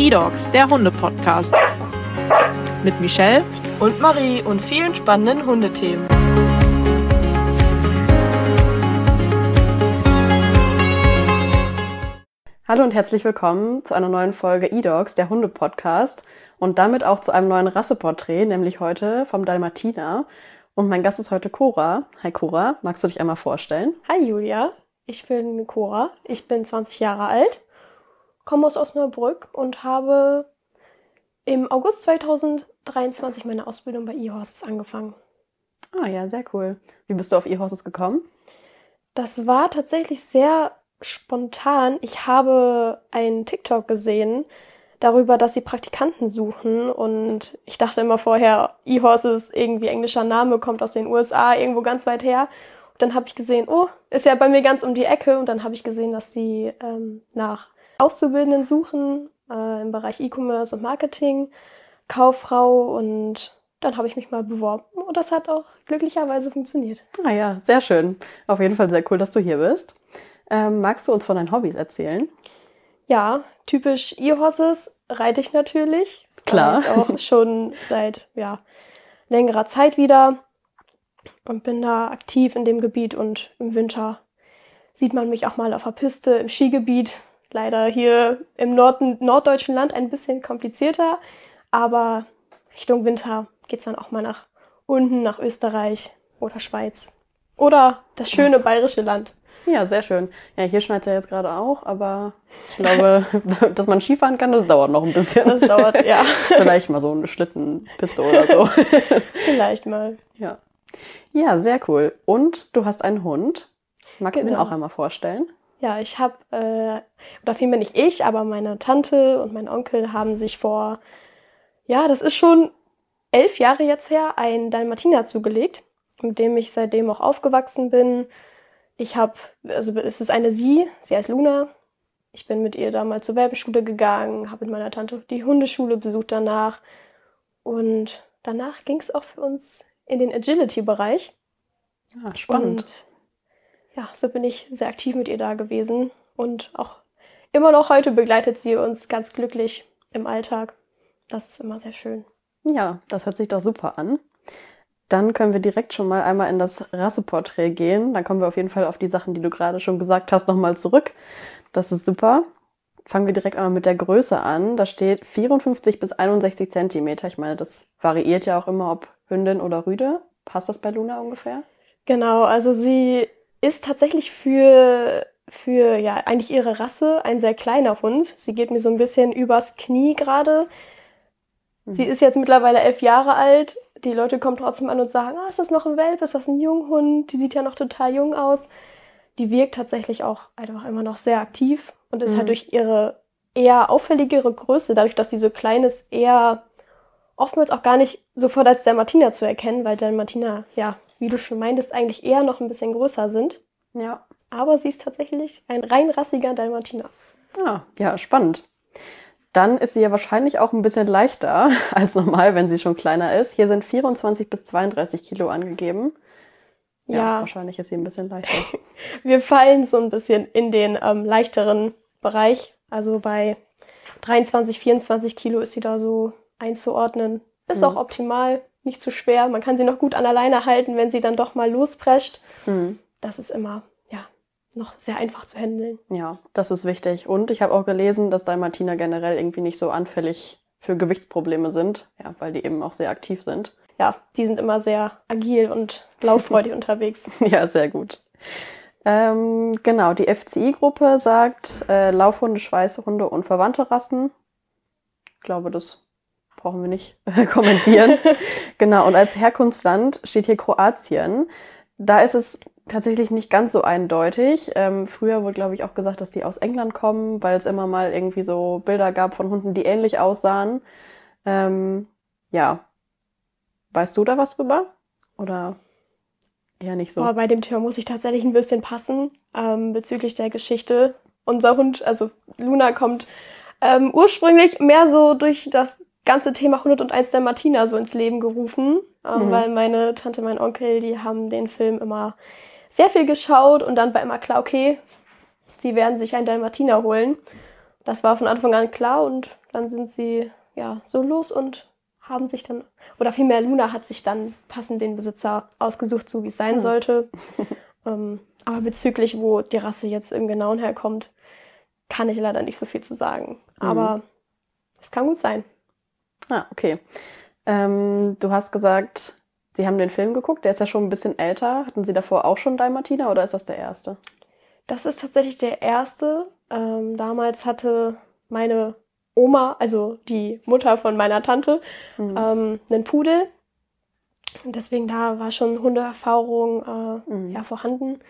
E-Dogs, der Hunde-Podcast. Mit Michelle und Marie und vielen spannenden Hundethemen. Hallo und herzlich willkommen zu einer neuen Folge E-Dogs, der Hunde-Podcast und damit auch zu einem neuen Rasseporträt, nämlich heute vom Dalmatiner. Und mein Gast ist heute Cora. Hi Cora, magst du dich einmal vorstellen? Hi Julia, ich bin Cora, ich bin 20 Jahre alt, komme aus Osnabrück und habe im August 2023 meine Ausbildung bei eHorses angefangen. Ah ja, sehr cool. Wie bist du auf eHorses gekommen? Das war tatsächlich sehr spontan. Ich habe einen TikTok gesehen darüber, dass sie Praktikanten suchen und ich dachte immer vorher, eHorses, irgendwie englischer Name, kommt aus den USA, irgendwo ganz weit her. Und dann habe ich gesehen, oh, ist ja bei mir ganz um die Ecke und dann habe ich gesehen, dass sie ähm, nach Auszubildenden suchen äh, im Bereich E-Commerce und Marketing, Kauffrau und dann habe ich mich mal beworben und das hat auch glücklicherweise funktioniert. Ah ja, sehr schön. Auf jeden Fall sehr cool, dass du hier bist. Ähm, magst du uns von deinen Hobbys erzählen? Ja, typisch E-Horses reite ich natürlich. Klar. Äh, auch schon seit ja, längerer Zeit wieder und bin da aktiv in dem Gebiet und im Winter sieht man mich auch mal auf der Piste im Skigebiet. Leider hier im Norden, norddeutschen Land ein bisschen komplizierter, aber Richtung Winter geht's dann auch mal nach unten, nach Österreich oder Schweiz. Oder das schöne bayerische Land. Ja, sehr schön. Ja, hier schneit es ja jetzt gerade auch, aber ich glaube, dass man Skifahren kann, das dauert noch ein bisschen. Das dauert, ja. Vielleicht mal so eine Schlittenpiste oder so. Vielleicht mal. Ja. Ja, sehr cool. Und du hast einen Hund. Magst genau. du den auch einmal vorstellen? Ja, ich habe, äh, oder vielmehr nicht ich, aber meine Tante und mein Onkel haben sich vor, ja, das ist schon elf Jahre jetzt her, ein Dalmatiner zugelegt, mit dem ich seitdem auch aufgewachsen bin ich habe, also es ist eine Sie, sie heißt Luna. Ich bin mit ihr damals zur Werbeschule gegangen, habe mit meiner Tante die Hundeschule besucht danach. Und danach ging es auch für uns in den Agility-Bereich. Ah, spannend. Und ja, so bin ich sehr aktiv mit ihr da gewesen. Und auch immer noch heute begleitet sie uns ganz glücklich im Alltag. Das ist immer sehr schön. Ja, das hört sich doch super an. Dann können wir direkt schon mal einmal in das Rasseporträt gehen. Dann kommen wir auf jeden Fall auf die Sachen, die du gerade schon gesagt hast, nochmal zurück. Das ist super. Fangen wir direkt einmal mit der Größe an. Da steht 54 bis 61 Zentimeter. Ich meine, das variiert ja auch immer, ob Hündin oder Rüde. Passt das bei Luna ungefähr? Genau, also sie ist tatsächlich für, für ja, eigentlich ihre Rasse ein sehr kleiner Hund. Sie geht mir so ein bisschen übers Knie gerade. Sie mhm. ist jetzt mittlerweile elf Jahre alt die Leute kommen trotzdem an und sagen, ah, ist das noch ein Welp, ist das ein Junghund, die sieht ja noch total jung aus. Die wirkt tatsächlich auch einfach immer noch sehr aktiv und ist halt mhm. halt durch ihre eher auffälligere Größe, dadurch, dass sie so klein ist, eher oftmals auch gar nicht sofort als der Martina zu erkennen, weil der Martina, ja, wie du schon meintest, eigentlich eher noch ein bisschen größer sind. Ja. Aber sie ist tatsächlich ein rein rassiger Dalmatiner. Ah, ja, spannend dann ist sie ja wahrscheinlich auch ein bisschen leichter als normal, wenn sie schon kleiner ist. Hier sind 24 bis 32 Kilo angegeben. Ja, ja. wahrscheinlich ist sie ein bisschen leichter. Wir fallen so ein bisschen in den ähm, leichteren Bereich. Also bei 23, 24 Kilo ist sie da so einzuordnen. Ist mhm. auch optimal, nicht zu schwer. Man kann sie noch gut an der Leine halten, wenn sie dann doch mal losprescht. Mhm. Das ist immer noch sehr einfach zu handeln. Ja, das ist wichtig. Und ich habe auch gelesen, dass Dalmatiner generell irgendwie nicht so anfällig für Gewichtsprobleme sind, ja, weil die eben auch sehr aktiv sind. Ja, die sind immer sehr agil und lauffreudig unterwegs. Ja, sehr gut. Ähm, genau, die FCI-Gruppe sagt äh, Laufhunde, Schweißhunde und verwandte Rassen. Ich glaube, das brauchen wir nicht kommentieren. genau, und als Herkunftsland steht hier Kroatien. Da ist es tatsächlich nicht ganz so eindeutig. Ähm, früher wurde, glaube ich, auch gesagt, dass die aus England kommen, weil es immer mal irgendwie so Bilder gab von Hunden, die ähnlich aussahen. Ähm, ja. Weißt du da was drüber? Oder eher nicht so? Aber bei dem Thema muss ich tatsächlich ein bisschen passen ähm, bezüglich der Geschichte. Unser Hund, also Luna, kommt ähm, ursprünglich mehr so durch das ganze Thema 101 der Martina so ins Leben gerufen, ähm, mhm. weil meine Tante, mein Onkel, die haben den Film immer sehr viel geschaut und dann war immer klar, okay, sie werden sich einen Dalmatiner holen. das war von Anfang an klar und dann sind sie ja so los und haben sich dann, oder vielmehr Luna hat sich dann passend den Besitzer ausgesucht, so wie es sein Hm. sollte. ähm, aber bezüglich, wo die Rasse jetzt im Genauen herkommt, kann ich leider nicht so viel zu sagen. Mhm. Aber es kann gut sein. Ah, okay. Ähm, du hast gesagt, Sie haben den Film geguckt, der ist ja schon ein bisschen älter. Hatten Sie davor auch schon Dalmatiner oder ist das der erste? Das ist tatsächlich der erste. Ähm, damals hatte meine Oma, also die Mutter von meiner Tante, Mhm. ähm, einen Pudel. Deswegen da war schon Hundeerfahrung äh, Mhm. ja, vorhanden.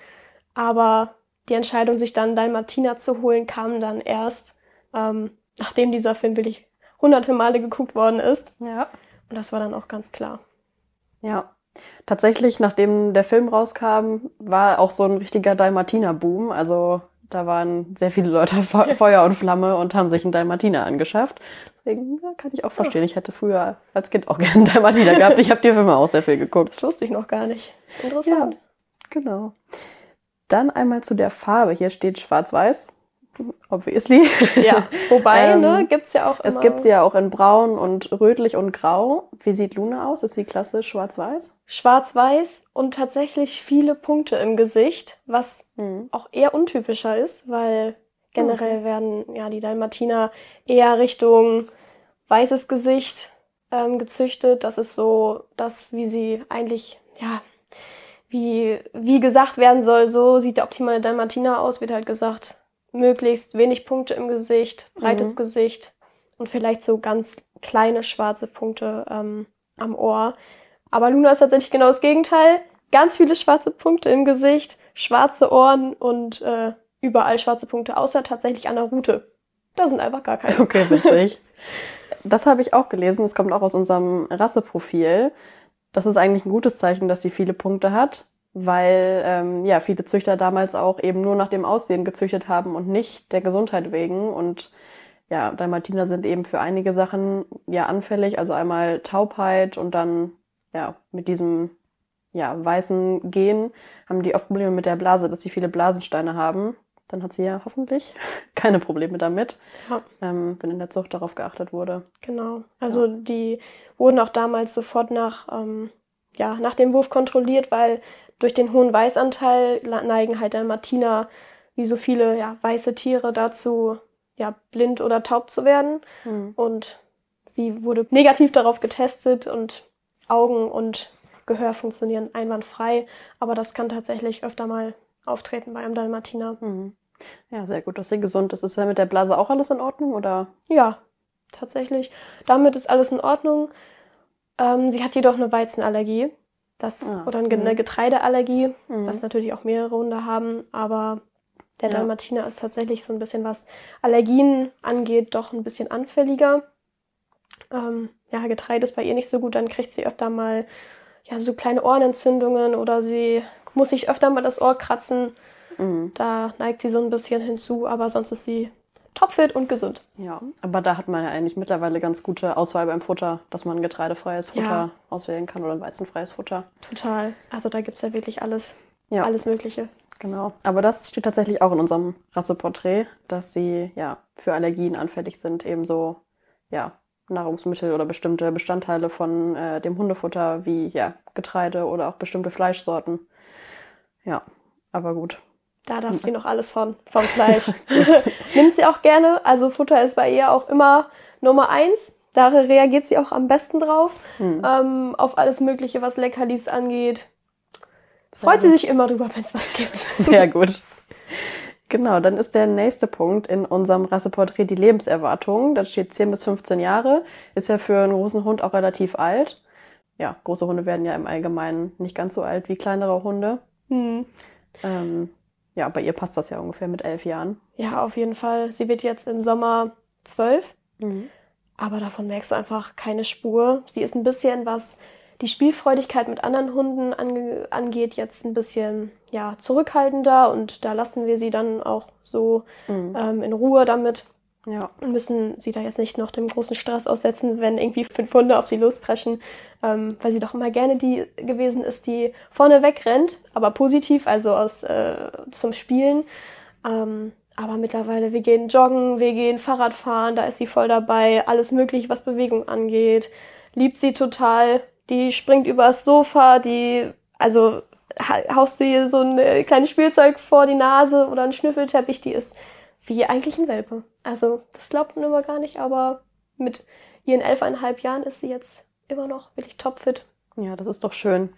Aber die Entscheidung, sich dann Dalmatiner zu holen, kam dann erst, ähm, nachdem dieser Film wirklich hunderte Male geguckt worden ist. Ja. Und das war dann auch ganz klar. Ja. Tatsächlich, nachdem der Film rauskam, war auch so ein richtiger Dalmatiner-Boom. Also da waren sehr viele Leute Fe- Feuer und Flamme und haben sich einen Dalmatiner angeschafft. Deswegen ja, kann ich auch verstehen. Ich hätte früher als Kind auch gerne einen Dalmatiner gehabt. Ich habe die Filme auch sehr viel geguckt. Das wusste ich noch gar nicht. Interessant. Genau. Dann einmal zu der Farbe. Hier steht schwarz-weiß. Obviously. Ja, wobei, Ähm, ne, gibt's ja auch Es immer gibt sie ja auch in braun und rötlich und grau. Wie sieht Luna aus? Ist sie klassisch schwarz-weiß? schwarz-weiß und tatsächlich viele Punkte im Gesicht, was Mhm. auch eher untypischer ist, weil generell werden ja die Dalmatiner eher Richtung weißes Gesicht ähm, gezüchtet. Das ist so das, wie sie eigentlich, ja, wie, wie gesagt werden soll, so sieht der optimale Dalmatiner aus, wird halt gesagt, möglichst wenig Punkte im Gesicht, breites Mhm. Gesicht und vielleicht so ganz kleine schwarze Punkte ähm, am Ohr. Aber Luna ist tatsächlich genau das Gegenteil. Ganz viele schwarze Punkte im Gesicht, schwarze Ohren und äh, überall schwarze Punkte, außer tatsächlich an der Rute. Da sind einfach gar keine. Okay, witzig. Das habe ich auch gelesen. Das kommt auch aus unserem Rasseprofil. Das ist eigentlich ein gutes Zeichen, dass sie viele Punkte hat, weil ähm, ja viele Züchter damals auch eben nur nach dem Aussehen gezüchtet haben und nicht der Gesundheit wegen. Und ja, Dalmatiner sind eben für einige Sachen ja anfällig. Also einmal Taubheit und dann ja mit diesem ja weißen Gen haben die oft Probleme mit der Blase, dass sie viele Blasensteine haben. Dann hat sie ja hoffentlich keine Probleme damit Ja, ähm, wenn in der Zucht darauf geachtet wurde. genau. Also die wurden auch damals sofort nach, ähm, ja, nach dem Wurf kontrolliert, weil durch den hohen Weißanteil neigen halt Dalmatiner, wie so viele ja, weiße Tiere, dazu, ja, blind oder taub zu werden. Und sie wurde negativ darauf getestet und Augen und Gehör funktionieren einwandfrei. Aber das kann tatsächlich öfter mal auftreten bei einem Dalmatiner. Mhm. Ja, sehr gut, dass sie gesund ist. Ist ja mit der Blase auch alles in Ordnung oder? Ja, tatsächlich. Damit ist alles in Ordnung. Ähm, sie hat jedoch eine Weizenallergie. Das, Ah, oder mhm. eine Getreideallergie, Mhm. was natürlich auch mehrere Hunde haben. Aber der Ja. Dalmatiner ist tatsächlich so ein bisschen, was Allergien angeht, doch ein bisschen anfälliger. Ähm, ja, Getreide ist bei ihr nicht so gut, dann kriegt sie öfter mal ja, so kleine Ohrenentzündungen oder sie muss sich öfter mal das Ohr kratzen. Mhm. Da neigt sie so ein bisschen hinzu, aber sonst ist sie topfit und gesund. Ja, aber da hat man ja eigentlich mittlerweile ganz gute Auswahl beim Futter, dass man getreidefreies Futter Ja. auswählen kann oder ein weizenfreies Futter. Total. Also da gibt's ja wirklich alles, Ja, alles Mögliche. genau. Aber das steht tatsächlich auch in unserem Rasseporträt, dass sie ja für Allergien anfällig sind, ebenso ja Nahrungsmittel oder bestimmte Bestandteile von äh, dem Hundefutter wie ja Getreide oder auch bestimmte Fleischsorten. Ja, aber gut. Da darf sie noch alles von, vom Fleisch. Nimmt sie auch gerne. Also Futter ist bei ihr auch immer Nummer eins. Da reagiert sie auch am besten drauf. Hm. Ähm, auf alles Mögliche, was Leckerlis angeht. Sehr Freut sie gut. sich immer drüber, wenn es was gibt. Sehr gut. Genau, dann ist der nächste Punkt in unserem Rasseporträt die Lebenserwartung. Da steht 10 bis 15 Jahre. Ist ja für einen großen Hund auch relativ alt. Ja, große Hunde werden ja im Allgemeinen nicht ganz so alt wie kleinere Hunde. Hm. Ähm, ja, bei ihr passt das ja ungefähr mit elf Jahren. Ja, auf jeden Fall. Sie wird jetzt im Sommer zwölf. Aber davon merkst du einfach keine Spur. Sie ist ein bisschen, was die Spielfreudigkeit mit anderen Hunden ange angeht, jetzt ein bisschen ja, zurückhaltender und da lassen wir sie dann auch so Mhm. ähm, in Ruhe damit Ja, und müssen sie da jetzt nicht noch dem großen Stress aussetzen, wenn irgendwie fünf Hunde auf sie lospreschen, ähm, weil sie doch immer gerne die gewesen ist, die vorne wegrennt, aber positiv, also aus äh, zum Spielen. Ähm, aber mittlerweile, wir gehen joggen, wir gehen Fahrrad fahren, da ist sie voll dabei, alles möglich, was Bewegung angeht. Liebt sie total. Die springt übers Sofa, die, also haust du ihr so ein kleines Spielzeug vor die Nase oder einen Schnüffelteppich, die ist wie eigentlich ein Welpe. Also, das glaubt man immer gar nicht, aber mit ihren elfeinhalb Jahren ist sie jetzt immer noch wirklich topfit. Ja, das ist doch schön.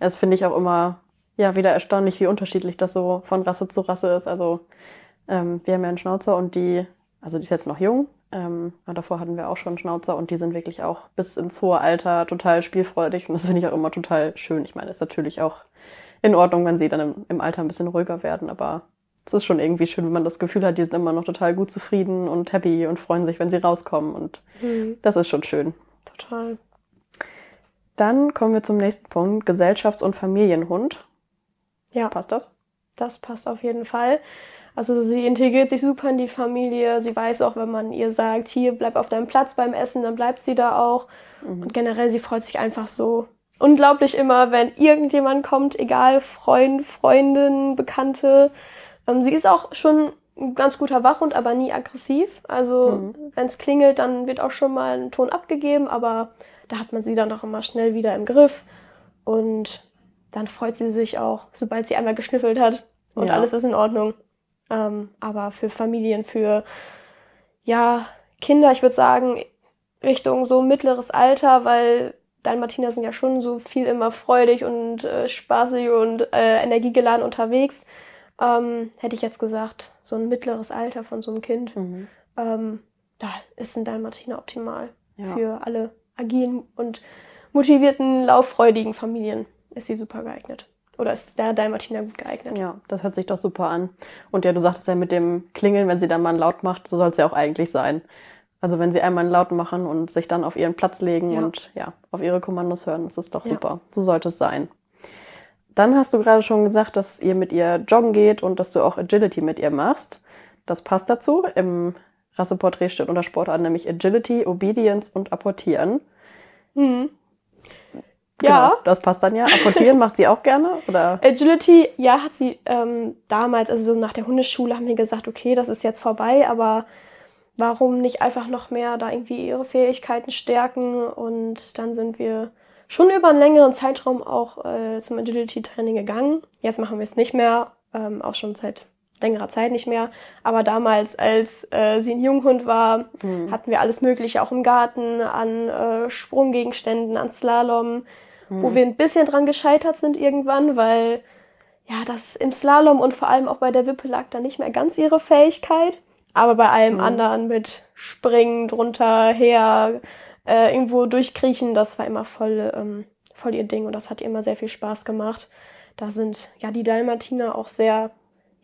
Ja, das finde ich auch immer ja wieder erstaunlich, wie unterschiedlich das so von Rasse zu Rasse ist. Also ähm, wir haben ja einen Schnauzer und die, also die ist jetzt noch jung, ähm, aber davor hatten wir auch schon Schnauzer und die sind wirklich auch bis ins hohe Alter total spielfreudig und das finde ich auch immer total schön. Ich meine, ist natürlich auch in Ordnung, wenn sie dann im, im Alter ein bisschen ruhiger werden, aber es ist schon irgendwie schön, wenn man das Gefühl hat, die sind immer noch total gut zufrieden und happy und freuen sich, wenn sie rauskommen und mhm. das ist schon schön. Total. Dann kommen wir zum nächsten Punkt, Gesellschafts- und Familienhund. Ja. Passt das? Das passt auf jeden Fall. Also sie integriert sich super in die Familie. Sie weiß auch, wenn man ihr sagt, hier bleib auf deinem Platz beim Essen, dann bleibt sie da auch. Mhm. Und generell, sie freut sich einfach so unglaublich immer, wenn irgendjemand kommt, egal Freund, Freundin, Bekannte. Ähm, sie ist auch schon ein ganz guter Wachhund, aber nie aggressiv. Also mhm. wenn es klingelt, dann wird auch schon mal ein Ton abgegeben, aber da hat man sie dann doch immer schnell wieder im Griff. Und dann freut sie sich auch, sobald sie einmal geschnüffelt hat und ja. alles ist in Ordnung. Ähm, aber für Familien, für ja, Kinder, ich würde sagen, Richtung so mittleres Alter, weil Dalmatiner sind ja schon so viel immer freudig und äh, spaßig und äh, energiegeladen unterwegs. Ähm, hätte ich jetzt gesagt, so ein mittleres Alter von so einem Kind. Mhm. Ähm, da ist ein Dalmatiner optimal ja. für alle agilen und motivierten, lauffreudigen Familien. Ist sie super geeignet. Oder ist der Dalmatiner gut geeignet? Ja, das hört sich doch super an. Und ja, du sagtest ja mit dem Klingeln, wenn sie dann mal einen Laut macht, so soll es ja auch eigentlich sein. Also wenn sie einmal einen Laut machen und sich dann auf ihren Platz legen ja. und ja, auf ihre Kommandos hören, das ist doch ja. super. So sollte es sein. Dann hast du gerade schon gesagt, dass ihr mit ihr joggen geht und dass du auch Agility mit ihr machst. Das passt dazu. Im Rasseporträt steht unter Sportart nämlich Agility, Obedience und Apportieren. Mhm. Ja. Genau, das passt dann ja. Apportieren macht sie auch gerne, oder? Agility, ja, hat sie ähm, damals, also nach der Hundeschule haben wir gesagt, okay, das ist jetzt vorbei, aber warum nicht einfach noch mehr da irgendwie ihre Fähigkeiten stärken? Und dann sind wir schon über einen längeren Zeitraum auch äh, zum Agility-Training gegangen. Jetzt machen wir es nicht mehr, ähm, auch schon seit längerer Zeit nicht mehr. Aber damals, als äh, sie ein Junghund war, mhm. hatten wir alles Mögliche auch im Garten an äh, Sprunggegenständen, an Slalom mhm. wo wir ein bisschen dran gescheitert sind irgendwann, weil ja, das im Slalom und vor allem auch bei der Wippe lag da nicht mehr ganz ihre Fähigkeit. Aber bei allem mhm. anderen mit Springen, drunter, her, äh, irgendwo durchkriechen, das war immer voll, ähm, voll ihr Ding und das hat ihr immer sehr viel Spaß gemacht. Da sind ja die Dalmatiner auch sehr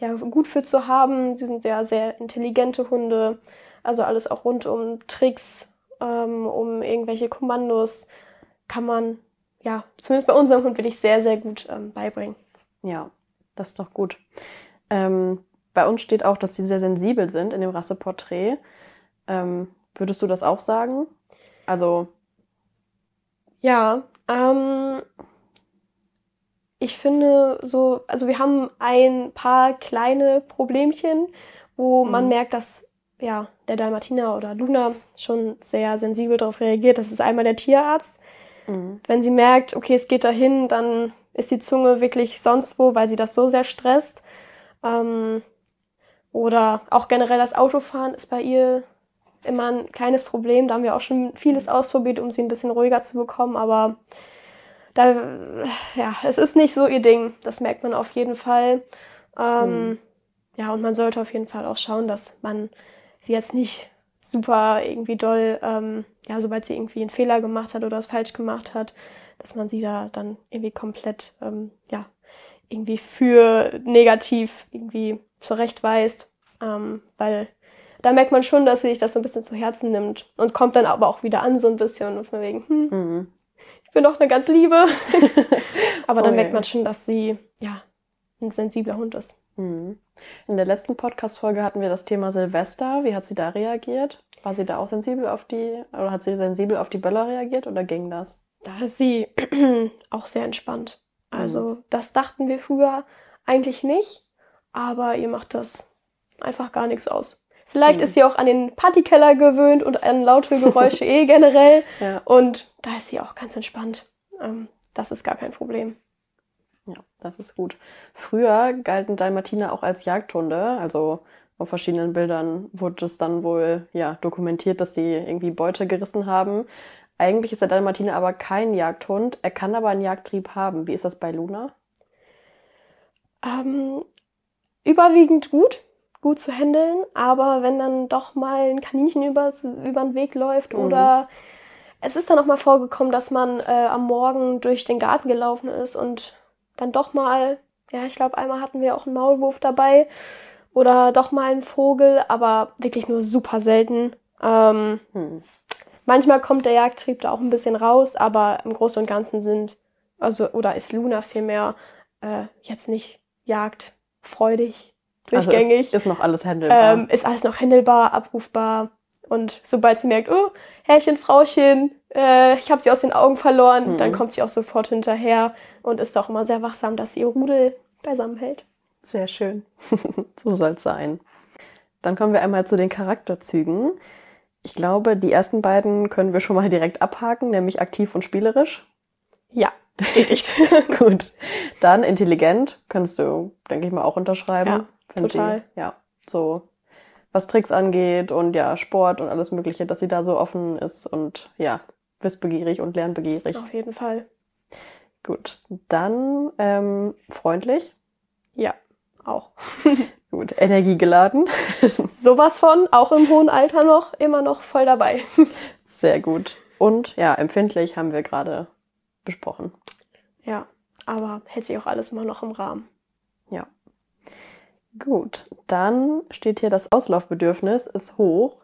ja, gut für zu haben. Sie sind sehr, sehr intelligente Hunde. Also alles auch rund um Tricks, ähm, um irgendwelche Kommandos kann man ja, zumindest bei unserem Hund will ich sehr, sehr gut ähm, beibringen. Ja, das ist doch gut. Ähm, bei uns steht auch, dass sie sehr sensibel sind in dem Rasseporträt. Ähm, würdest du das auch sagen? Also. Ja, ähm, ich finde so, also wir haben ein paar kleine Problemchen, wo mhm. man merkt, dass ja, der Dalmatiner oder Luna schon sehr sensibel darauf reagiert. Das ist einmal der Tierarzt, Mhm. Wenn sie merkt, okay, es geht dahin, dann ist die Zunge wirklich sonst wo, weil sie das so sehr stresst. Ähm, oder auch generell das Autofahren ist bei ihr immer ein kleines Problem. Da haben wir auch schon vieles mhm. ausprobiert, um sie ein bisschen ruhiger zu bekommen. Aber da, ja, es ist nicht so ihr Ding. Das merkt man auf jeden Fall. Ähm, mhm. Ja, und man sollte auf jeden Fall auch schauen, dass man sie jetzt nicht super irgendwie doll, ähm, ja, sobald sie irgendwie einen Fehler gemacht hat oder was falsch gemacht hat, dass man sie da dann irgendwie komplett, ähm, ja, irgendwie für negativ irgendwie zurechtweist, ähm, weil da merkt man schon, dass sie sich das so ein bisschen zu Herzen nimmt und kommt dann aber auch wieder an so ein bisschen und von wegen, hm, mhm. Ich bin doch eine ganz Liebe. aber dann oh, merkt man schon, dass sie, ja, ein sensibler Hund ist. Mhm. In der letzten Podcast-Folge hatten wir das Thema Silvester. Wie hat sie da reagiert? War sie da auch sensibel auf die, oder hat sie sensibel auf die Böller reagiert oder ging das? Da ist sie auch sehr entspannt. Also, mhm. das dachten wir früher eigentlich nicht, aber ihr macht das einfach gar nichts aus. Vielleicht ist sie auch an den Partykeller gewöhnt und an laute Geräusche eh generell. Ja. Und da ist sie auch ganz entspannt. Ähm, das ist gar kein Problem. Ja, das ist gut. Früher galten Dalmatiner auch als Jagdhunde. Also auf verschiedenen Bildern wurde es dann wohl ja, dokumentiert, dass sie irgendwie Beute gerissen haben. Eigentlich ist der Dalmatiner aber kein Jagdhund. Er kann aber einen Jagdtrieb haben. Wie ist das bei Luna? Ähm, überwiegend gut, gut zu handeln, aber wenn dann doch mal ein Kaninchen übers, über den Weg läuft Mhm. oder es ist dann auch mal vorgekommen, dass man äh, am Morgen durch den Garten gelaufen ist und dann doch mal, ja, ich glaube, einmal hatten wir auch einen Maulwurf dabei oder doch mal einen Vogel, aber wirklich nur super selten. Ähm, Hm. Manchmal kommt der Jagdtrieb da auch ein bisschen raus, aber im Großen und Ganzen sind, also, oder ist Luna vielmehr äh, jetzt nicht jagdfreudig, durchgängig. Also ist, ist noch alles handelbar. ähm, ist alles noch handelbar, abrufbar. Und sobald sie merkt, oh, Herrchen, Frauchen, äh, ich habe sie aus den Augen verloren, Mhm. dann kommt sie auch sofort hinterher und ist auch immer sehr wachsam, dass sie ihr Rudel beisammen hält. Sehr schön. so soll es sein. Dann kommen wir einmal zu den Charakterzügen. Ich glaube, die ersten beiden können wir schon mal direkt abhaken, nämlich aktiv und spielerisch. Ja, bestätigt. Gut. Dann intelligent, kannst du, denke ich mal, auch unterschreiben. Ja, total. Sie, ja, so was Tricks angeht und ja, Sport und alles Mögliche, dass sie da so offen ist und ja, wissbegierig und lernbegierig. Auf jeden Fall. Gut. Dann ähm, freundlich. Ja, auch. Gut. Energiegeladen. Sowas von, auch im hohen Alter noch, immer noch voll dabei. Sehr gut. Und ja, empfindlich haben wir gerade besprochen. Ja, aber hält sich auch alles immer noch im Rahmen. Ja. Gut, dann steht hier, das Auslaufbedürfnis ist hoch.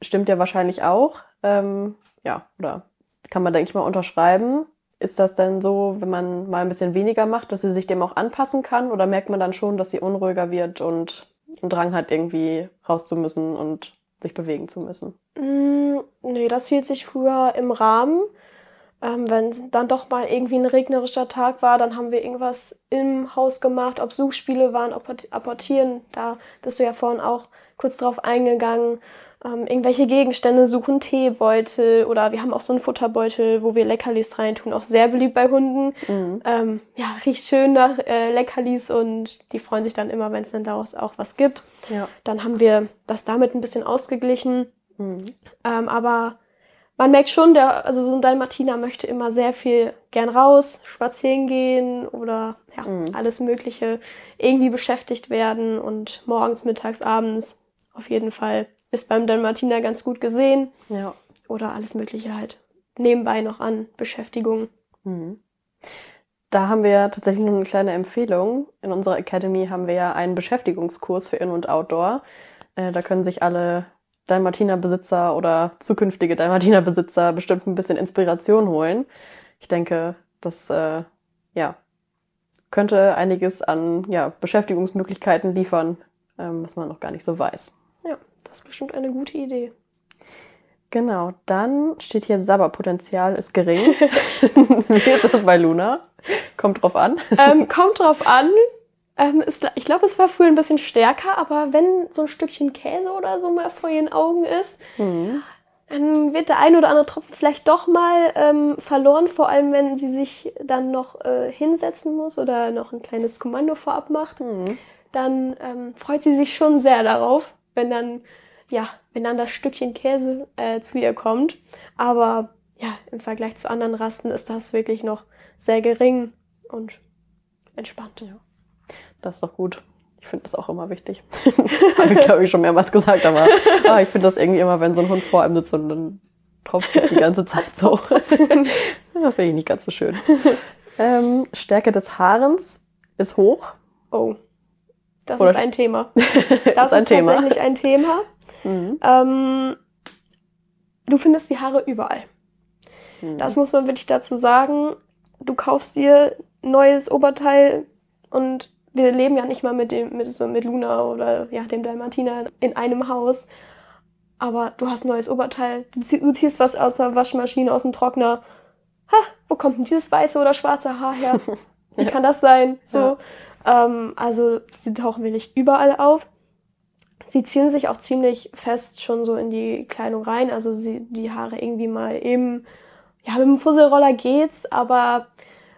Stimmt ja wahrscheinlich auch. Ähm, ja, oder kann man, denke ich mal, unterschreiben. Ist das denn so, wenn man mal ein bisschen weniger macht, dass sie sich dem auch anpassen kann? Oder merkt man dann schon, dass sie unruhiger wird und einen Drang hat, irgendwie raus und sich bewegen zu müssen? Mm, nee, das hielt sich früher im Rahmen. Ähm, wenn dann doch mal irgendwie ein regnerischer Tag war, dann haben wir irgendwas im Haus gemacht, ob Suchspiele waren, ob Apport- Apportieren, da bist du ja vorhin auch kurz drauf eingegangen. Ähm, irgendwelche Gegenstände suchen, Teebeutel oder wir haben auch so einen Futterbeutel, wo wir Leckerlis reintun, auch sehr beliebt bei Hunden. Mhm. Ähm, ja, riecht schön nach äh, Leckerlis und die freuen sich dann immer, wenn es dann daraus auch was gibt. Ja. Dann haben wir das damit ein bisschen ausgeglichen. Mhm. Ähm, aber man merkt schon, der, also so ein Dalmatiner möchte immer sehr viel gern raus, spazieren gehen oder ja, Mhm. alles Mögliche irgendwie beschäftigt werden und morgens, mittags, abends auf jeden Fall ist beim Dalmatiner ganz gut gesehen Ja. oder alles Mögliche halt nebenbei noch an Beschäftigung. Mhm. Da haben wir tatsächlich noch eine kleine Empfehlung. In unserer Academy haben wir ja einen Beschäftigungskurs für In- und Outdoor. Äh, da können sich alle Dalmatiner-Besitzer oder zukünftige Dalmatiner-Besitzer bestimmt ein bisschen Inspiration holen. Ich denke, das äh, ja, könnte einiges an ja, Beschäftigungsmöglichkeiten liefern, ähm, was man noch gar nicht so weiß. Ja, das ist bestimmt eine gute Idee. Genau, dann steht hier Sabberpotenzial ist gering. Wie ist das bei Luna? Kommt drauf an. ähm, kommt drauf an. Ähm, ist, ich glaube, es war früher ein bisschen stärker, aber wenn so ein Stückchen Käse oder so mal vor ihren Augen ist, Mhm. dann wird der ein oder andere Tropfen vielleicht doch mal ähm, verloren, vor allem wenn sie sich dann noch äh, hinsetzen muss oder noch ein kleines Kommando vorab macht. Mhm. Dann ähm, freut sie sich schon sehr darauf, wenn dann, ja, wenn dann das Stückchen Käse äh, zu ihr kommt. Aber ja, im Vergleich zu anderen Rassen ist das wirklich noch sehr gering und entspannt. Ja. Das ist doch gut. Ich finde das auch immer wichtig. Habe ich, glaube ich, schon mehrmals gesagt, aber ah, ich finde das irgendwie immer, wenn so ein Hund vor einem sitzt und dann tropft es die ganze Zeit so. das finde ich nicht ganz so schön. Ähm, Stärke des Haarens ist hoch. Oh, das Oder- ist ein Thema. Das ist ein ist Thema. tatsächlich ein Thema. Mhm. Ähm, du findest die Haare überall. Mhm. Das muss man wirklich dazu sagen. Du kaufst dir ein neues Oberteil und wir leben ja nicht mal mit dem, mit, so mit Luna oder ja, dem Dalmatiner in einem Haus. Aber du hast ein neues Oberteil, du, zieh, du ziehst was aus der Waschmaschine, aus dem Trockner. Ha, wo kommt denn dieses weiße oder schwarze Haar her? Wie Ja. kann das sein? So. Ähm, also sie tauchen wirklich überall auf. sie ziehen sich auch ziemlich fest schon so in die Kleidung rein. Also sie, die Haare irgendwie mal im, ja, mit dem Fusselroller geht's, aber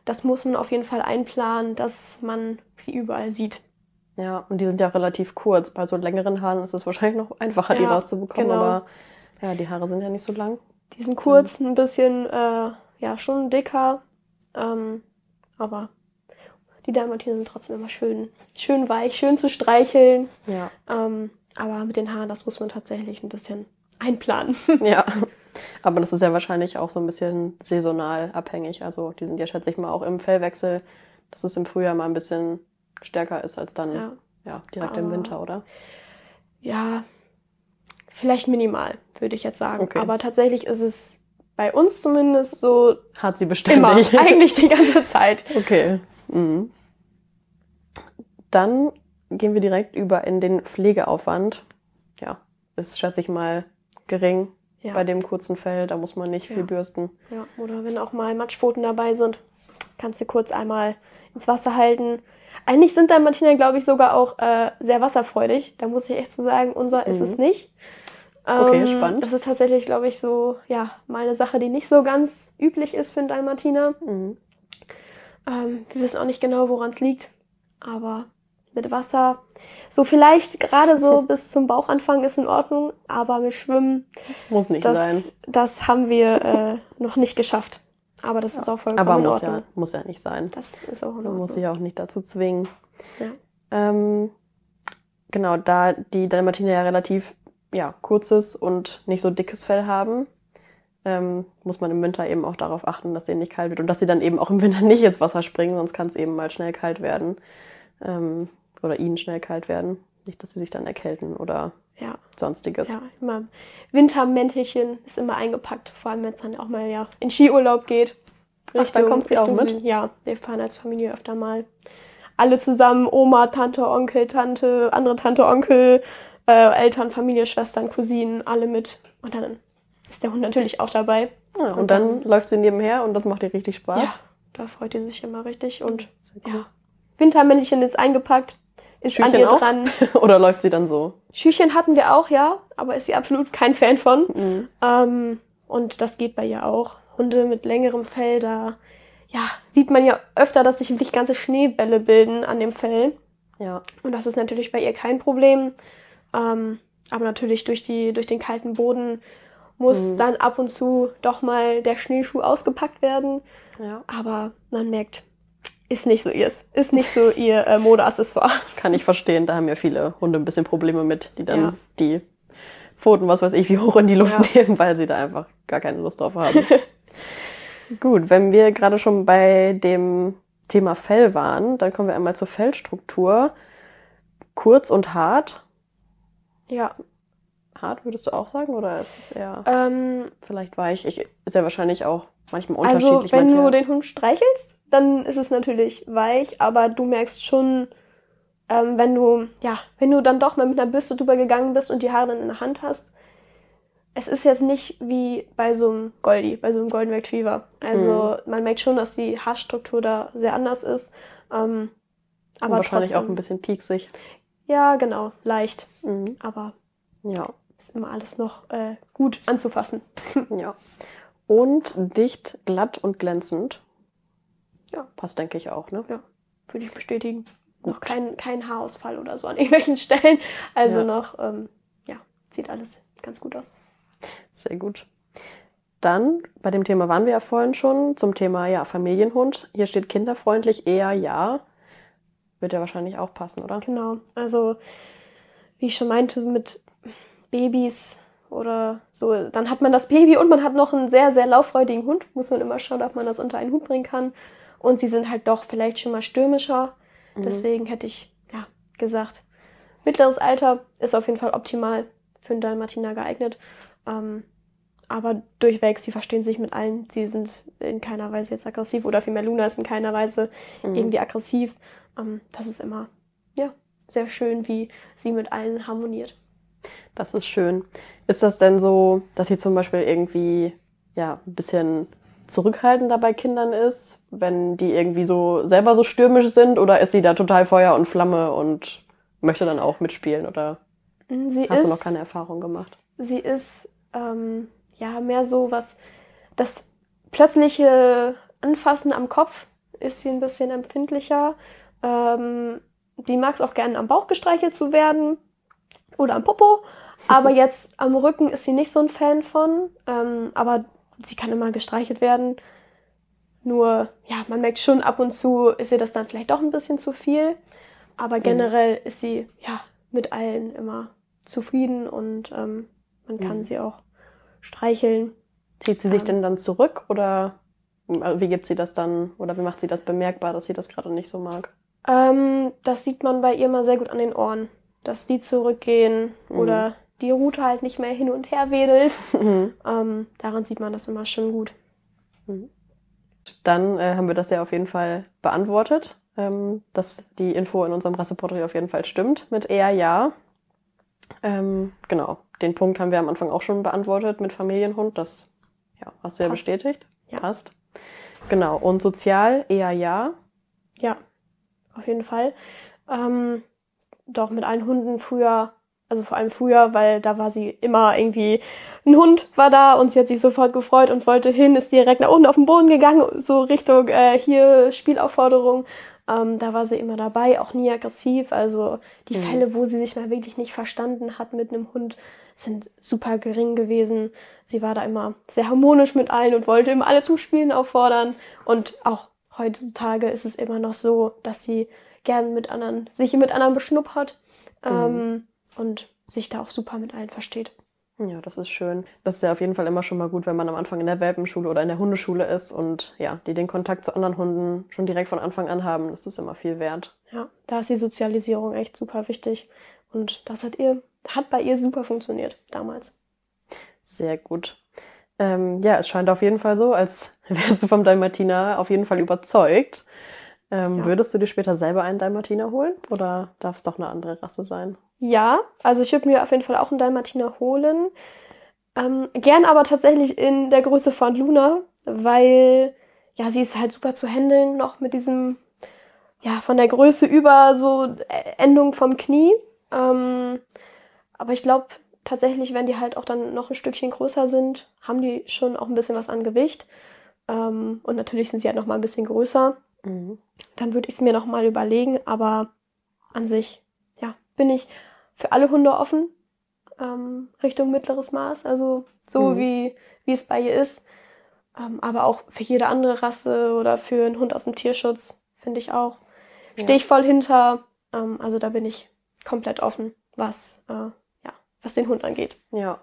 das muss man auf jeden Fall einplanen, dass man sie überall sieht. Ja, und die sind ja relativ kurz. Bei so längeren Haaren ist es wahrscheinlich noch einfacher, die Ja, rauszubekommen, genau. aber ja, die Haare sind ja nicht so lang. Die sind kurz, ein bisschen, äh, ja, schon dicker, ähm, aber die Dalmatiner sind trotzdem immer schön, schön weich, schön zu streicheln. Ja. Ähm, aber mit den Haaren, das muss man tatsächlich ein bisschen einplanen. Ja. Aber das ist ja wahrscheinlich auch so ein bisschen saisonal abhängig. Also die sind ja, schätze ich mal, auch im Fellwechsel, dass es im Frühjahr mal ein bisschen stärker ist als dann ja, ja. direkt im Aber- Winter, oder? ja, vielleicht minimal, würde ich jetzt sagen. Okay. Aber tatsächlich ist es bei uns zumindest so Hat sie immer, beständig. eigentlich die ganze Zeit. Okay. Mhm. Dann gehen wir direkt über in den Pflegeaufwand. Ja, ist, schätze ich mal, gering Ja. bei dem kurzen Fell. Da muss man nicht viel Ja. bürsten. Ja, oder wenn auch mal Matschpfoten dabei sind, kannst du kurz einmal ins Wasser halten. Eigentlich sind Dalmatiner, glaube ich, sogar auch äh, sehr wasserfreudig. Da muss ich echt so sagen, unser ist Mhm. es nicht. Okay, spannend. Das ist tatsächlich, glaube ich, so, ja, mal eine Sache, die nicht so ganz üblich ist für einen Dalmatiner. Mhm. Ähm, wir wissen auch nicht genau, woran es liegt. Aber mit Wasser, so vielleicht gerade so bis zum Bauchanfang ist in Ordnung, aber mit Schwimmen, Muss nicht das, sein. das haben wir äh, noch nicht geschafft. Aber das ist auch vollkommen Aber in muss Ordnung. ja, muss ja nicht sein. Das ist auch in Man muss sich auch nicht dazu zwingen. Ja. Ähm, genau, da die Dalmatiner ja relativ ja, kurzes und nicht so dickes Fell haben, ähm, muss man im Winter eben auch darauf achten, dass denen nicht kalt wird und dass sie dann eben auch im Winter nicht ins Wasser springen, sonst kann es eben mal schnell kalt werden. Ähm, oder ihnen schnell kalt werden. Nicht, dass sie sich dann erkälten oder Ja, sonstiges. ja, immer. Wintermäntelchen ist immer eingepackt, vor allem wenn es dann auch mal ja in Skiurlaub geht. Ach, dann kommt sie auch mit? Süden. Ja, wir fahren als Familie öfter mal. Alle zusammen, Oma, Tante, Onkel, Tante, andere Tante, Onkel, äh, Eltern, Familie, Schwestern, Cousinen, alle mit. Und dann ist der Hund natürlich auch dabei. Ja, und, Und dann, dann- läuft sie nebenher und das macht ihr richtig Spaß. Ja, da freut ihr sich immer richtig. Und cool. ja, Wintermännchen ist eingepackt, ist an Schüchchen ihr auch? dran. oder läuft sie dann so? Schüchchen hatten wir auch, ja, aber ist sie absolut kein Fan von. Mhm. Ähm, und das geht bei ihr auch. Hunde mit längerem Fell, da ja, sieht man ja öfter, dass sich wirklich ganze Schneebälle bilden an dem Fell. Ja. Und das ist natürlich bei ihr kein Problem. Ähm, aber natürlich durch, die, durch den kalten Boden muss Mhm. dann ab und zu doch mal der Schneeschuh ausgepackt werden. ja. Aber man merkt, ist nicht so ihrs. Ist nicht so ihr äh, Modeaccessoire. Kann ich verstehen. Da haben ja viele Hunde ein bisschen Probleme mit, die dann Ja. die Pfoten, was weiß ich, wie hoch in die Luft Ja. nehmen, weil sie da einfach gar keine Lust drauf haben. Gut, wenn wir gerade schon bei dem Thema Fell waren, dann kommen wir einmal zur Fellstruktur. Kurz und hart. Ja. Hart würdest du auch sagen oder ist es eher Ähm, vielleicht weich? Ich, ja wahrscheinlich auch manchmal Also, unterschiedlich. wenn Manche- du den Hund streichelst, dann ist es natürlich weich, aber du merkst schon, ähm, wenn du, ja, wenn du dann doch mal mit einer Bürste drüber gegangen bist und die Haare dann in der Hand hast, es ist jetzt nicht wie bei so einem Goldie, bei so einem Golden Retriever. Also, Mhm. man merkt schon, dass die Haarstruktur da sehr anders ist. Ähm, aber wahrscheinlich trotzdem, auch ein bisschen pieksig. Ja, genau, leicht. Mhm. Aber Ja. ist immer alles noch äh, gut anzufassen. Ja. Und dicht, glatt und glänzend. Ja. Passt, denke ich, auch, ne? Würde ich bestätigen. Noch Gut. kein, kein Haarausfall oder so an irgendwelchen Stellen. Also Ja. noch, ähm, ja, sieht alles ganz gut aus. Sehr gut. Dann, bei dem Thema waren wir ja vorhin schon, zum Thema ja, Familienhund. Hier steht kinderfreundlich eher ja. Wird ja wahrscheinlich auch passen, oder? Genau. Also, wie ich schon meinte, mit Babys oder so, dann hat man das Baby und man hat noch einen sehr, sehr lauffreudigen Hund. Muss man immer schauen, ob man das unter einen Hut bringen kann. Und sie sind halt doch vielleicht schon mal stürmischer. Mhm. Deswegen hätte ich, ja, gesagt, mittleres Alter ist auf jeden Fall optimal für einen Dalmatiner geeignet. Ähm, aber durchweg, sie verstehen sich mit allen. Sie sind in keiner Weise jetzt aggressiv oder vielmehr Luna ist in keiner Weise Mhm. irgendwie aggressiv. Ähm, das ist immer, ja, sehr schön, wie sie mit allen harmoniert. Das ist schön. Ist das denn so, dass sie zum Beispiel irgendwie ja, ein bisschen zurückhaltender bei Kindern ist, wenn die irgendwie so selber so stürmisch sind? Oder ist sie da total Feuer und Flamme und möchte dann auch mitspielen? Oder Sie Hast ist, du noch keine Erfahrung gemacht? Sie ist ähm, ja mehr so was, das plötzliche Anfassen am Kopf ist sie ein bisschen empfindlicher. Ähm, die mag es auch gerne am Bauch gestreichelt zu werden oder am Popo. Aber jetzt am Rücken ist sie nicht so ein Fan von. Ähm, aber sie kann immer gestreichelt werden. Nur, ja, man merkt schon ab und zu, ist ihr das dann vielleicht doch ein bisschen zu viel. Aber generell ist sie, ja, mit allen immer zufrieden und ähm, man kann Mhm. sie auch streicheln. Zieht sie sich Ähm. denn dann zurück oder äh, wie gibt sie das dann oder wie macht sie das bemerkbar, dass sie das gerade nicht so mag? Ähm, das sieht man bei ihr mal sehr gut an den Ohren, dass die zurückgehen Mhm. oder die Rute halt nicht mehr hin und her wedelt. ähm, daran sieht man das immer schon gut. Dann äh, haben wir das ja auf jeden Fall beantwortet, ähm, dass die Info in unserem Rasseporträt auf jeden Fall stimmt mit eher ja. Ähm, genau, den Punkt haben wir am Anfang auch schon beantwortet mit Familienhund. Das ja, hast du ja Passt. bestätigt. Ja. Passt. Genau, und sozial eher ja. Ja, auf jeden Fall. Ähm, doch mit allen Hunden früher, also vor allem früher, weil da war sie immer irgendwie, ein Hund war da und sie hat sich sofort gefreut und wollte hin, ist direkt nach unten auf den Boden gegangen, so Richtung äh, hier Spielaufforderung. Ähm, da war sie immer dabei, auch nie aggressiv. Also die Mhm. Fälle, wo sie sich mal wirklich nicht verstanden hat mit einem Hund, sind super gering gewesen. Sie war da immer sehr harmonisch mit allen und wollte immer alle zum Spielen auffordern. Und auch heutzutage ist es immer noch so, dass sie gern mit anderen, sich mit anderen beschnuppert ähm, und sich da auch super mit allen versteht. Ja, das ist schön. Das ist ja auf jeden Fall immer schon mal gut, wenn man am Anfang in der Welpenschule oder in der Hundeschule ist und ja, die den Kontakt zu anderen Hunden schon direkt von Anfang an haben. Das ist immer viel wert. Ja, da ist die Sozialisierung echt super wichtig. Und das hat ihr, hat bei ihr super funktioniert damals. Sehr gut. Ähm, ja, es scheint auf jeden Fall so, als wärst du vom Dalmatiner auf jeden Fall überzeugt. Ähm, Ja. Würdest du dir später selber einen Dalmatiner holen oder darf es doch eine andere Rasse sein? Ja, also ich würde mir auf jeden Fall auch einen Dalmatiner holen. Ähm, gern aber tatsächlich in der Größe von Luna, weil ja, sie ist halt super zu handeln, noch mit diesem, ja, von der Größe über so äh, Endung vom Knie. Ähm, aber ich glaube tatsächlich, wenn die halt auch dann noch ein Stückchen größer sind, haben die schon auch ein bisschen was an Gewicht. Ähm, und natürlich sind sie halt noch mal ein bisschen größer. Mhm. Dann würde ich es mir noch mal überlegen, aber an sich, ja, bin ich für alle Hunde offen, ähm, Richtung mittleres Maß, also so Mhm. wie, wie es bei ihr ist. Ähm, aber auch für jede andere Rasse oder für einen Hund aus dem Tierschutz, finde ich auch. Ja. Stehe ich voll hinter. Ähm, also da bin ich komplett offen, was, äh, ja, was den Hund angeht. Ja.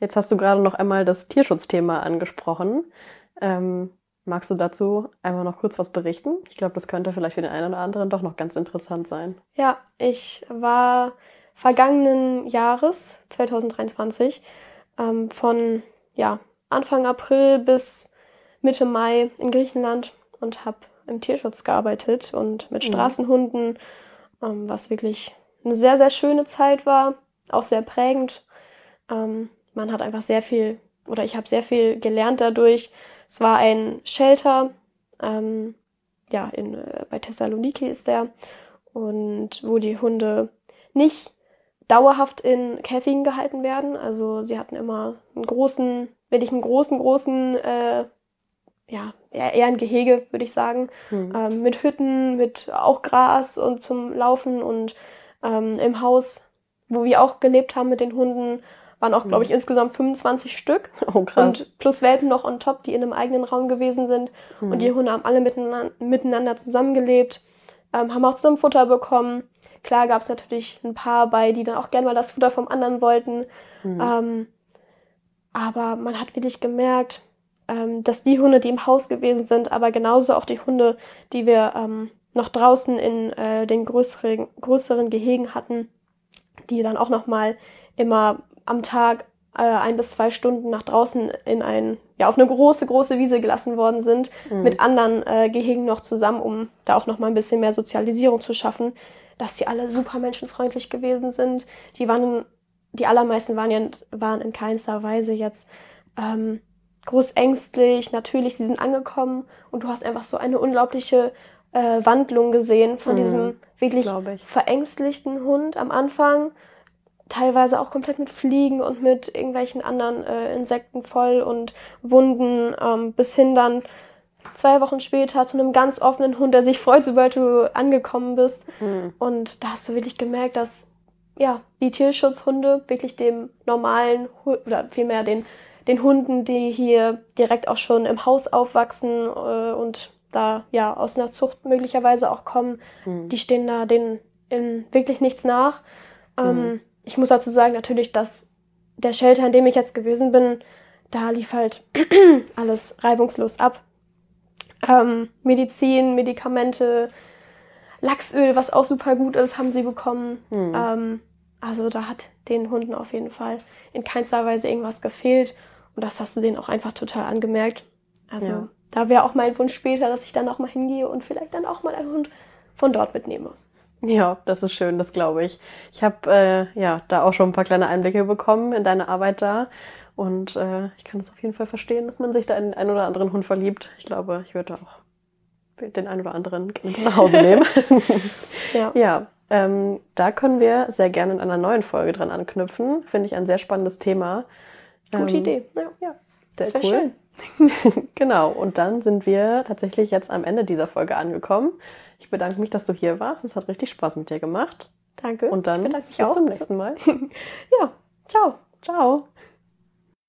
Jetzt hast du gerade noch einmal das Tierschutzthema angesprochen. Ähm, magst du dazu einmal noch kurz was berichten? Ich glaube, das könnte vielleicht für den einen oder anderen doch noch ganz interessant sein. Ja, ich war vergangenen Jahres, 2023, ähm, von ja, Anfang April bis Mitte Mai in Griechenland und habe im Tierschutz gearbeitet und mit Mhm. Straßenhunden, ähm, was wirklich eine sehr, sehr schöne Zeit war, auch sehr prägend. Ähm, man hat einfach sehr viel, oder ich habe sehr viel gelernt dadurch. Es war ein Shelter, ähm, ja, in, äh, bei Thessaloniki ist der, und wo die Hunde nicht dauerhaft in Käfigen gehalten werden. Also sie hatten immer einen großen, wirklich einen großen, großen, äh, ja, eher, ein Gehege, würde ich sagen, Mhm. ähm, mit Hütten, mit auch Gras und zum Laufen und ähm, im Haus, wo wir auch gelebt haben mit den Hunden, waren auch, glaube ich, insgesamt 25 Stück. Oh, krass. Und plus Welpen noch on top, die in einem eigenen Raum gewesen sind. Mhm. Und die Hunde haben alle miteinander, miteinander zusammengelebt, ähm, haben auch zusammen Futter bekommen. Klar gab es natürlich ein paar bei, die dann auch gerne mal das Futter vom anderen wollten. Mhm. Ähm, aber man hat wirklich gemerkt, ähm, dass die Hunde, die im Haus gewesen sind, aber genauso auch die Hunde, die wir ähm, noch draußen in äh, den größeren, größeren Gehegen hatten, die dann auch noch mal immer am Tag äh, ein bis zwei Stunden nach draußen in ein, ja, auf eine große, große Wiese gelassen worden sind, Mhm. mit anderen äh, Gehegen noch zusammen, um da auch noch mal ein bisschen mehr Sozialisierung zu schaffen, dass die alle super menschenfreundlich gewesen sind. Die waren, die allermeisten waren ja waren in keinster Weise jetzt ähm, groß ängstlich. Natürlich, sie sind angekommen und du hast einfach so eine unglaubliche äh, Wandlung gesehen von Mhm, diesem wirklich verängstlichten Hund am Anfang teilweise auch komplett mit Fliegen und mit irgendwelchen anderen äh, Insekten voll und Wunden, ähm, bis hin dann zwei Wochen später zu einem ganz offenen Hund, der sich freut, sobald du angekommen bist. Mhm. Und da hast du wirklich gemerkt, dass ja, die Tierschutzhunde wirklich dem normalen oder vielmehr den, den Hunden, die hier direkt auch schon im Haus aufwachsen äh, und da ja aus einer Zucht möglicherweise auch kommen, Mhm. die stehen da denen in wirklich nichts nach. Ähm, ich muss dazu sagen, natürlich, dass der Shelter, in dem ich jetzt gewesen bin, da lief halt alles reibungslos ab. Ähm, Medizin, Medikamente, Lachsöl, was auch super gut ist, haben sie bekommen. Mhm. Ähm, also da hat den Hunden auf jeden Fall in keinster Weise irgendwas gefehlt. Und das hast du denen auch einfach total angemerkt. Also Ja. da wäre auch mein Wunsch später, dass ich dann auch mal hingehe und vielleicht dann auch mal einen Hund von dort mitnehme. Ja, das ist schön, das glaube ich. Ich habe äh, ja da auch schon ein paar kleine Einblicke bekommen in deine Arbeit da. Und äh, ich kann es auf jeden Fall verstehen, dass man sich da in den einen oder anderen Hund verliebt. Ich glaube, ich würde auch den einen oder anderen gerne nach Hause nehmen. Ja. ja, ähm, da können wir sehr gerne in einer neuen Folge dran anknüpfen. Finde ich ein sehr spannendes Thema. Gute Ähm, Idee. Ja. Ja, Das sehr wäre cool. schön. genau, und dann sind wir tatsächlich jetzt am Ende dieser Folge angekommen. Ich bedanke mich, dass du hier warst. Es hat richtig Spaß mit dir gemacht. Danke. Und dann Ich bedanke mich bis auch. zum nächsten Mal. Ja, ciao. Ciao.